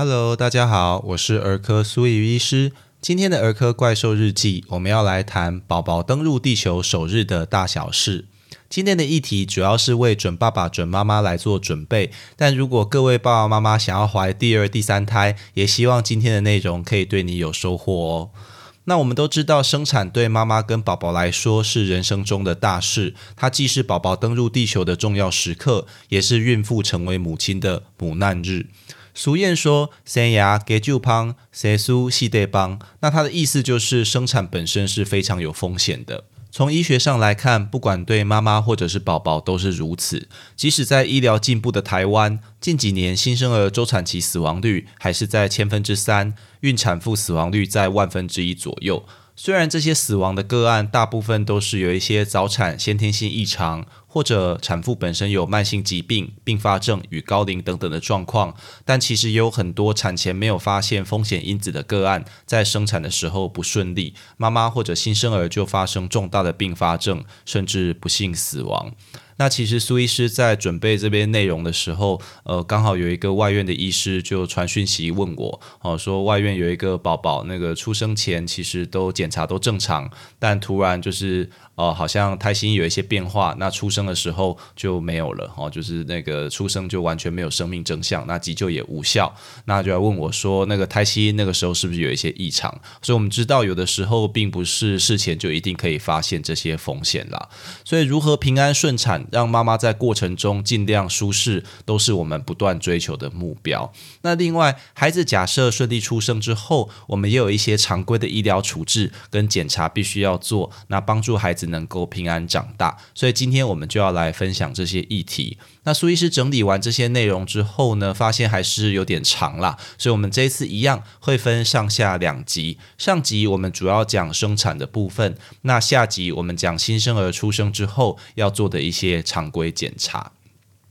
Hello，大家好，我是儿科苏怡医师。今天的儿科怪兽日记，我们要来谈宝宝登陆地球首日的大小事。今天的议题主要是为准爸爸、准妈妈来做准备，但如果各位爸爸妈妈想要怀第二、第三胎，也希望今天的内容可以对你有收获哦。那我们都知道，生产对妈妈跟宝宝来说是人生中的大事，它既是宝宝登陆地球的重要时刻，也是孕妇成为母亲的母难日。俗谚说“生牙给就胖，生酥系得帮”，那它的意思就是生产本身是非常有风险的。从医学上来看，不管对妈妈或者是宝宝都是如此。即使在医疗进步的台湾，近几年新生儿周产期死亡率还是在千分之三，孕产妇死亡率在万分之一左右。虽然这些死亡的个案大部分都是有一些早产、先天性异常，或者产妇本身有慢性疾病、并发症与高龄等等的状况，但其实也有很多产前没有发现风险因子的个案，在生产的时候不顺利，妈妈或者新生儿就发生重大的并发症，甚至不幸死亡。那其实苏医师在准备这边内容的时候，呃，刚好有一个外院的医师就传讯息问我，哦，说外院有一个宝宝，那个出生前其实都检查都正常，但突然就是。哦，好像胎心有一些变化，那出生的时候就没有了哦，就是那个出生就完全没有生命征象，那急救也无效，那就要问我说，那个胎心那个时候是不是有一些异常？所以我们知道有的时候并不是事前就一定可以发现这些风险啦。所以如何平安顺产，让妈妈在过程中尽量舒适，都是我们不断追求的目标。那另外，孩子假设顺利出生之后，我们也有一些常规的医疗处置跟检查必须要做，那帮助孩子。能够平安长大，所以今天我们就要来分享这些议题。那苏医师整理完这些内容之后呢，发现还是有点长啦，所以我们这一次一样会分上下两集。上集我们主要讲生产的部分，那下集我们讲新生儿出生之后要做的一些常规检查。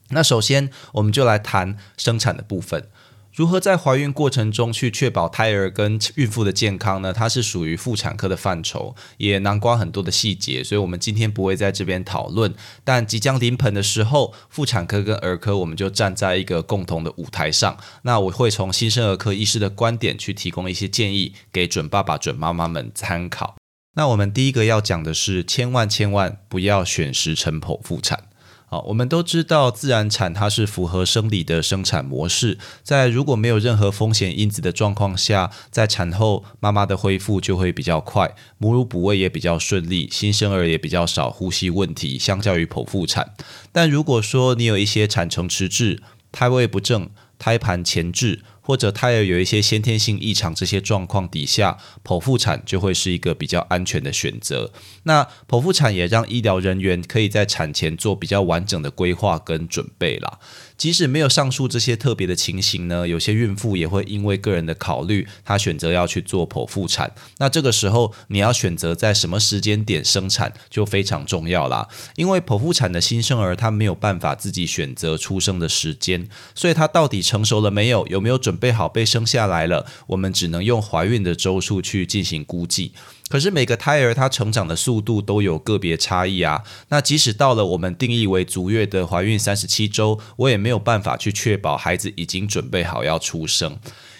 那首先我们就来谈生产的部分。如何在怀孕过程中去确保胎儿跟孕妇的健康呢？它是属于妇产科的范畴，也囊括很多的细节，所以我们今天不会在这边讨论。但即将临盆的时候，妇产科跟儿科我们就站在一个共同的舞台上。那我会从新生儿科医师的观点去提供一些建议，给准爸爸、准妈妈们参考。那我们第一个要讲的是，千万千万不要选时辰剖腹产。好，我们都知道自然产它是符合生理的生产模式，在如果没有任何风险因子的状况下，在产后妈妈的恢复就会比较快，母乳补喂也比较顺利，新生儿也比较少呼吸问题，相较于剖腹产。但如果说你有一些产程迟滞、胎位不正、胎盘前置，或者胎儿有一些先天性异常，这些状况底下，剖腹产就会是一个比较安全的选择。那剖腹产也让医疗人员可以在产前做比较完整的规划跟准备啦。即使没有上述这些特别的情形呢，有些孕妇也会因为个人的考虑，她选择要去做剖腹产。那这个时候，你要选择在什么时间点生产就非常重要啦。因为剖腹产的新生儿他没有办法自己选择出生的时间，所以他到底成熟了没有，有没有准备好被生下来了，我们只能用怀孕的周数去进行估计。可是每个胎儿它成长的速度都有个别差异啊。那即使到了我们定义为足月的怀孕三十七周，我也没有办法去确保孩子已经准备好要出生。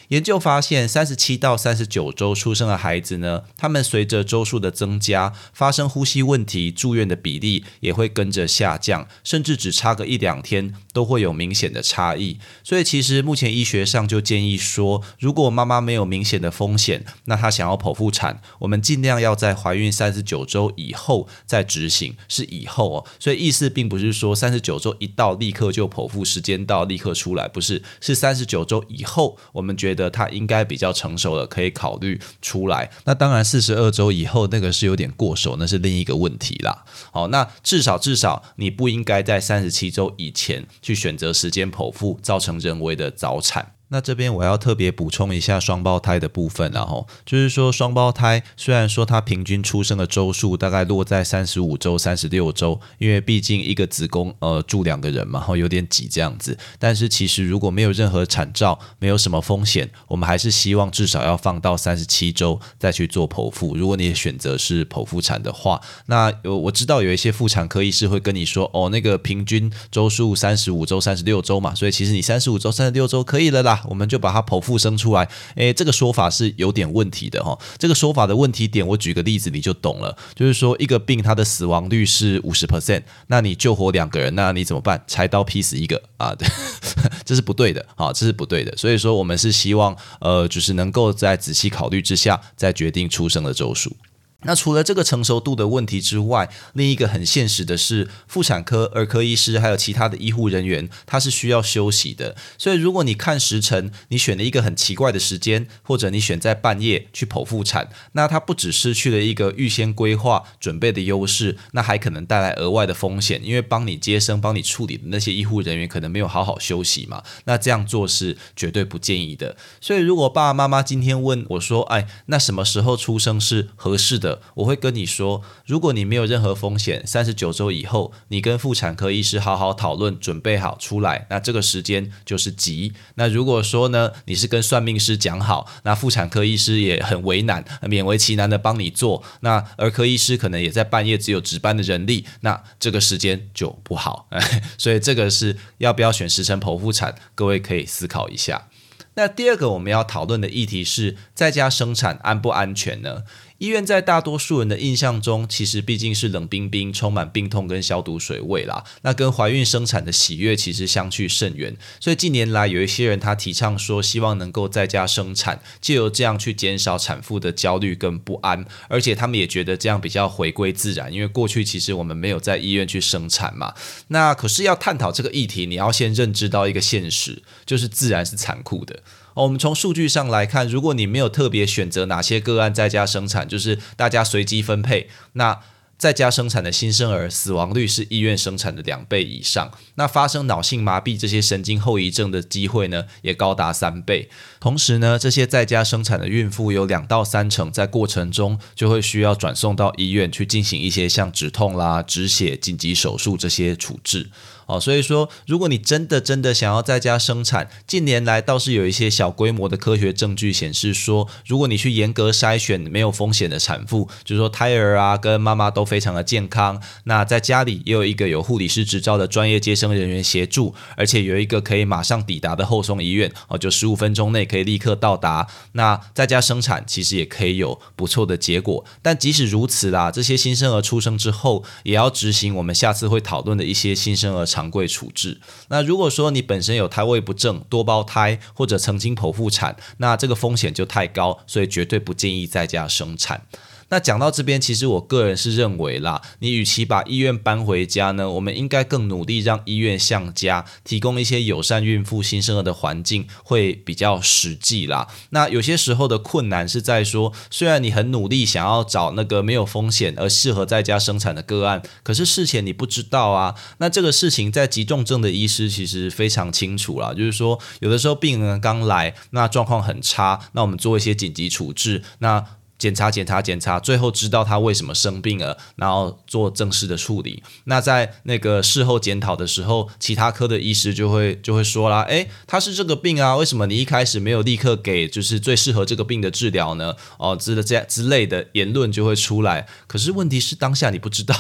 研究发现，三十七到三十九周出生的孩子呢，他们随着周数的增加，发生呼吸问题住院的比例也会跟着下降，甚至只差个一两天都会有明显的差异。所以，其实目前医学上就建议说，如果妈妈没有明显的风险，那她想要剖腹产，我们尽量要在怀孕三十九周以后再执行，是以后哦。所以意思并不是说三十九周一到立刻就剖腹，时间到立刻出来，不是，是三十九周以后，我们觉。的他应该比较成熟了，可以考虑出来。那当然，四十二周以后那个是有点过手，那是另一个问题啦。好，那至少至少你不应该在三十七周以前去选择时间剖腹，造成人为的早产。那这边我要特别补充一下双胞胎的部分，然后就是说双胞胎虽然说它平均出生的周数大概落在三十五周、三十六周，因为毕竟一个子宫呃住两个人嘛，然后有点挤这样子。但是其实如果没有任何产兆，没有什么风险，我们还是希望至少要放到三十七周再去做剖腹。如果你选择是剖腹产的话，那有我知道有一些妇产科医师会跟你说，哦，那个平均周数三十五周、三十六周嘛，所以其实你三十五周、三十六周可以了啦。我们就把它剖腹生出来。诶，这个说法是有点问题的哈。这个说法的问题点，我举个例子你就懂了。就是说，一个病它的死亡率是五十 percent，那你救活两个人，那你怎么办？柴刀劈死一个啊？对，这是不对的啊，这是不对的。所以说，我们是希望呃，就是能够在仔细考虑之下，再决定出生的周数。那除了这个成熟度的问题之外，另一个很现实的是，妇产科、儿科医师还有其他的医护人员，他是需要休息的。所以，如果你看时辰，你选了一个很奇怪的时间，或者你选在半夜去剖腹产，那它不只失去了一个预先规划准备的优势，那还可能带来额外的风险，因为帮你接生、帮你处理的那些医护人员可能没有好好休息嘛。那这样做是绝对不建议的。所以，如果爸爸妈妈今天问我说：“哎，那什么时候出生是合适的？”我会跟你说，如果你没有任何风险，三十九周以后，你跟妇产科医师好好讨论，准备好出来，那这个时间就是急。那如果说呢，你是跟算命师讲好，那妇产科医师也很为难，勉为其难的帮你做，那儿科医师可能也在半夜只有值班的人力，那这个时间就不好。所以这个是要不要选时辰剖腹产，各位可以思考一下。那第二个我们要讨论的议题是，在家生产安不安全呢？医院在大多数人的印象中，其实毕竟是冷冰冰、充满病痛跟消毒水味啦。那跟怀孕生产的喜悦其实相去甚远。所以近年来有一些人他提倡说，希望能够在家生产，借由这样去减少产妇的焦虑跟不安。而且他们也觉得这样比较回归自然，因为过去其实我们没有在医院去生产嘛。那可是要探讨这个议题，你要先认知到一个现实，就是自然是残酷的。我们从数据上来看，如果你没有特别选择哪些个案在家生产，就是大家随机分配，那。在家生产的新生儿死亡率是医院生产的两倍以上，那发生脑性麻痹这些神经后遗症的机会呢，也高达三倍。同时呢，这些在家生产的孕妇有两到三成在过程中就会需要转送到医院去进行一些像止痛啦、止血、紧急手术这些处置。哦，所以说，如果你真的真的想要在家生产，近年来倒是有一些小规模的科学证据显示说，如果你去严格筛选没有风险的产妇，就是说胎儿啊跟妈妈都。非常的健康，那在家里也有一个有护理师执照的专业接生人员协助，而且有一个可以马上抵达的后送医院哦，就十五分钟内可以立刻到达。那在家生产其实也可以有不错的结果，但即使如此啦，这些新生儿出生之后也要执行我们下次会讨论的一些新生儿常规处置。那如果说你本身有胎位不正、多胞胎或者曾经剖腹产，那这个风险就太高，所以绝对不建议在家生产。那讲到这边，其实我个人是认为啦，你与其把医院搬回家呢，我们应该更努力让医院像家，提供一些友善孕妇新生儿的环境，会比较实际啦。那有些时候的困难是在说，虽然你很努力想要找那个没有风险而适合在家生产的个案，可是事前你不知道啊。那这个事情在急重症的医师其实非常清楚啦，就是说有的时候病人刚来，那状况很差，那我们做一些紧急处置，那。检查检查检查，最后知道他为什么生病了，然后做正式的处理。那在那个事后检讨的时候，其他科的医师就会就会说啦：“诶，他是这个病啊，为什么你一开始没有立刻给就是最适合这个病的治疗呢？”哦，之的这之类的言论就会出来。可是问题是当下你不知道，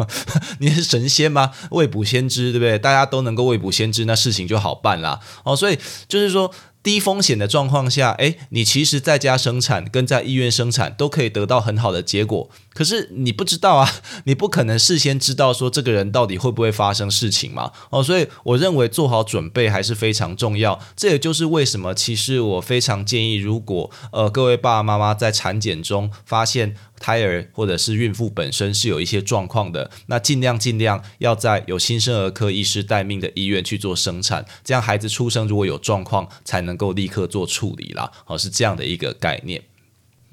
你是神仙吗？未卜先知，对不对？大家都能够未卜先知，那事情就好办啦。哦，所以就是说。低风险的状况下，哎，你其实在家生产跟在医院生产都可以得到很好的结果。可是你不知道啊，你不可能事先知道说这个人到底会不会发生事情嘛？哦，所以我认为做好准备还是非常重要。这也就是为什么，其实我非常建议，如果呃各位爸爸妈妈在产检中发现。胎儿或者是孕妇本身是有一些状况的，那尽量尽量要在有新生儿科医师待命的医院去做生产，这样孩子出生如果有状况，才能够立刻做处理啦。哦，是这样的一个概念。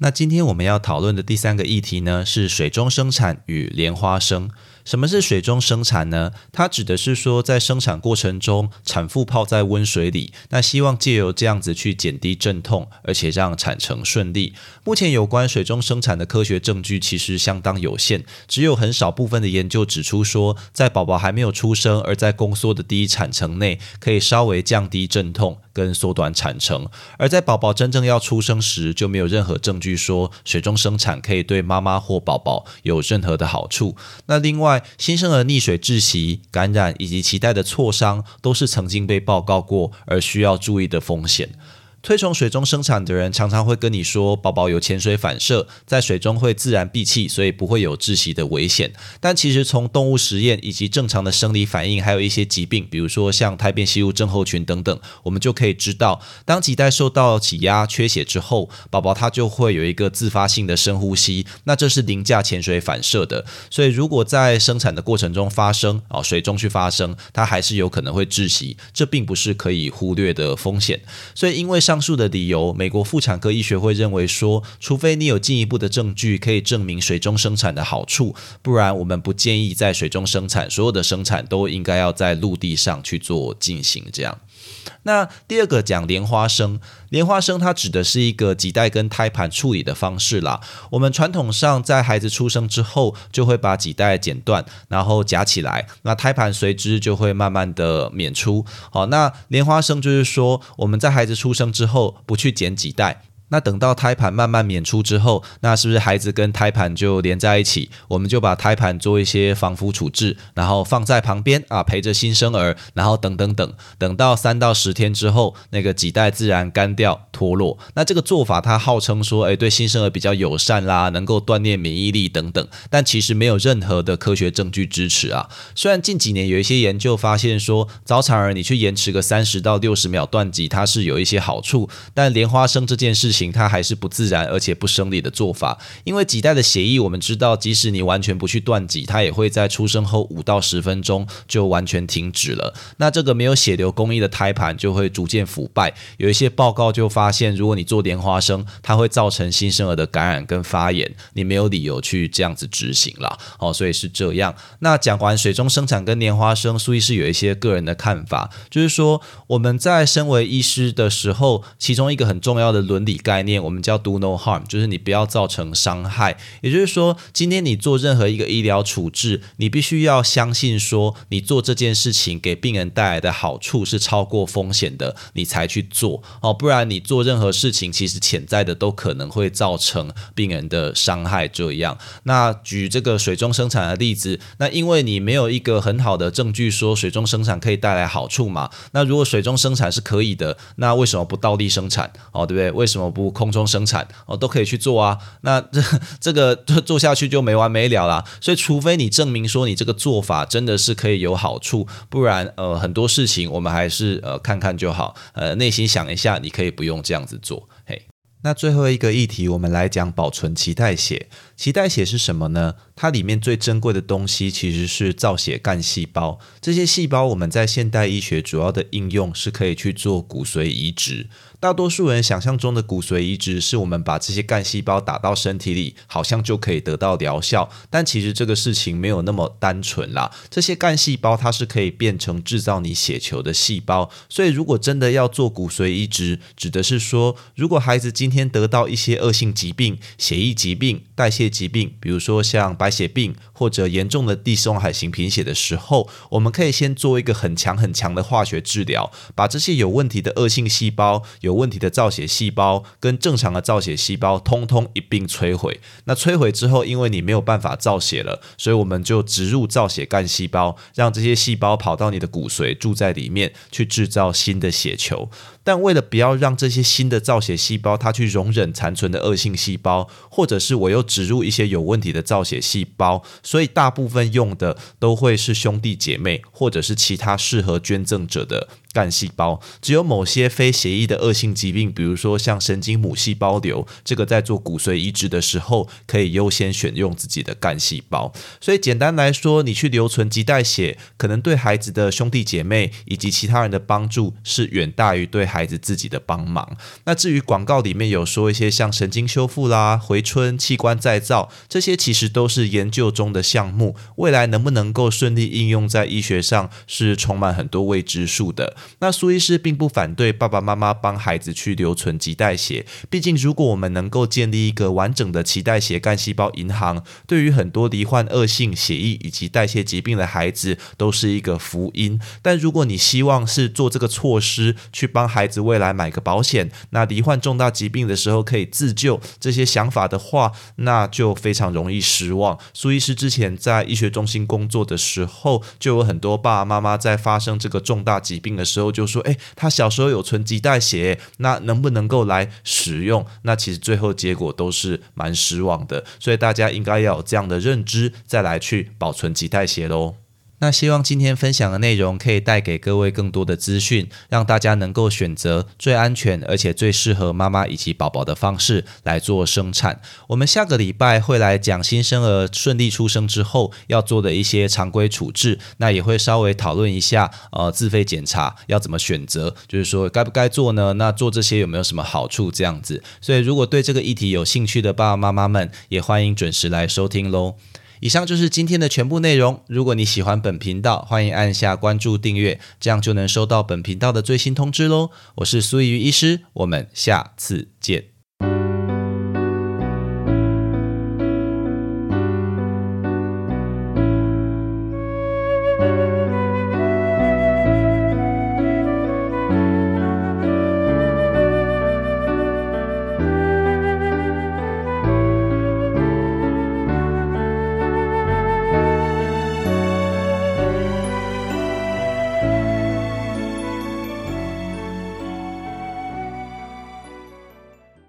那今天我们要讨论的第三个议题呢，是水中生产与莲花生。什么是水中生产呢？它指的是说，在生产过程中，产妇泡在温水里，那希望借由这样子去减低阵痛，而且让产程顺利。目前有关水中生产的科学证据其实相当有限，只有很少部分的研究指出说，在宝宝还没有出生而在宫缩的第一产程内，可以稍微降低阵痛。跟缩短产程。而在宝宝真正要出生时，就没有任何证据说水中生产可以对妈妈或宝宝有任何的好处。那另外，新生儿溺水窒息、感染以及脐带的挫伤，都是曾经被报告过而需要注意的风险。推崇水中生产的人常常会跟你说，宝宝有潜水反射，在水中会自然闭气，所以不会有窒息的危险。但其实从动物实验以及正常的生理反应，还有一些疾病，比如说像胎变吸入症候群等等，我们就可以知道，当脐带受到挤压、缺血之后，宝宝他就会有一个自发性的深呼吸，那这是凌驾潜水反射的。所以如果在生产的过程中发生啊，水中去发生，它还是有可能会窒息，这并不是可以忽略的风险。所以因为上。上述的理由，美国妇产科医学会认为说，除非你有进一步的证据可以证明水中生产的好处，不然我们不建议在水中生产。所有的生产都应该要在陆地上去做进行。这样，那第二个讲莲花生，莲花生它指的是一个脐带跟胎盘处理的方式啦。我们传统上在孩子出生之后，就会把脐带剪断，然后夹起来，那胎盘随之就会慢慢的娩出。好，那莲花生就是说，我们在孩子出生之后不去剪脐带。那等到胎盘慢慢娩出之后，那是不是孩子跟胎盘就连在一起？我们就把胎盘做一些防腐处置，然后放在旁边啊，陪着新生儿，然后等等等，等到三到十天之后，那个脐带自然干掉脱落。那这个做法它号称说，哎，对新生儿比较友善啦，能够锻炼免疫力等等，但其实没有任何的科学证据支持啊。虽然近几年有一些研究发现说，早产儿你去延迟个三十到六十秒断脐，它是有一些好处，但莲花生这件事情。它还是不自然而且不生理的做法，因为脐带的血液，我们知道，即使你完全不去断脐，它也会在出生后五到十分钟就完全停止了。那这个没有血流供应的胎盘就会逐渐腐败。有一些报告就发现，如果你做莲花生，它会造成新生儿的感染跟发炎，你没有理由去这样子执行了。哦，所以是这样。那讲完水中生产跟莲花生，苏医师有一些个人的看法，就是说我们在身为医师的时候，其中一个很重要的伦理概。概念我们叫 do no harm，就是你不要造成伤害。也就是说，今天你做任何一个医疗处置，你必须要相信说，你做这件事情给病人带来的好处是超过风险的，你才去做哦。不然你做任何事情，其实潜在的都可能会造成病人的伤害。这样，那举这个水中生产的例子，那因为你没有一个很好的证据说水中生产可以带来好处嘛？那如果水中生产是可以的，那为什么不倒立生产？哦，对不对？为什么不？空中生产哦，都可以去做啊。那这这个做下去就没完没了啦。所以，除非你证明说你这个做法真的是可以有好处，不然呃很多事情我们还是呃看看就好。呃，内心想一下，你可以不用这样子做。嘿，那最后一个议题，我们来讲保存脐带血。脐带血是什么呢？它里面最珍贵的东西其实是造血干细胞。这些细胞我们在现代医学主要的应用是可以去做骨髓移植。大多数人想象中的骨髓移植是我们把这些干细胞打到身体里，好像就可以得到疗效。但其实这个事情没有那么单纯啦。这些干细胞它是可以变成制造你血球的细胞。所以如果真的要做骨髓移植，指的是说，如果孩子今天得到一些恶性疾病、血液疾病、代谢疾病，比如说像白血病或者严重的地中海型贫血的时候，我们可以先做一个很强很强的化学治疗，把这些有问题的恶性细胞有有问题的造血细胞跟正常的造血细胞通通一并摧毁。那摧毁之后，因为你没有办法造血了，所以我们就植入造血干细胞，让这些细胞跑到你的骨髓住在里面，去制造新的血球。但为了不要让这些新的造血细胞它去容忍残存的恶性细胞，或者是我又植入一些有问题的造血细胞，所以大部分用的都会是兄弟姐妹或者是其他适合捐赠者的。干细胞只有某些非协议的恶性疾病，比如说像神经母细胞瘤，这个在做骨髓移植的时候可以优先选用自己的干细胞。所以简单来说，你去留存脐带血，可能对孩子的兄弟姐妹以及其他人的帮助是远大于对孩子自己的帮忙。那至于广告里面有说一些像神经修复啦、回春、器官再造这些，其实都是研究中的项目，未来能不能够顺利应用在医学上，是充满很多未知数的。那苏医师并不反对爸爸妈妈帮孩子去留存脐带血，毕竟如果我们能够建立一个完整的脐带血干细胞银行，对于很多罹患恶性血液以及代谢疾病的孩子都是一个福音。但如果你希望是做这个措施去帮孩子未来买个保险，那罹患重大疾病的时候可以自救，这些想法的话，那就非常容易失望。苏医师之前在医学中心工作的时候，就有很多爸爸妈妈在发生这个重大疾病的时候，时候就说：“哎，他小时候有存脐带血，那能不能够来使用？”那其实最后结果都是蛮失望的，所以大家应该要有这样的认知，再来去保存脐带血喽。那希望今天分享的内容可以带给各位更多的资讯，让大家能够选择最安全而且最适合妈妈以及宝宝的方式来做生产。我们下个礼拜会来讲新生儿顺利出生之后要做的一些常规处置，那也会稍微讨论一下呃自费检查要怎么选择，就是说该不该做呢？那做这些有没有什么好处？这样子，所以如果对这个议题有兴趣的爸爸妈妈们，也欢迎准时来收听喽。以上就是今天的全部内容。如果你喜欢本频道，欢迎按下关注订阅，这样就能收到本频道的最新通知喽。我是苏怡医师，我们下次见。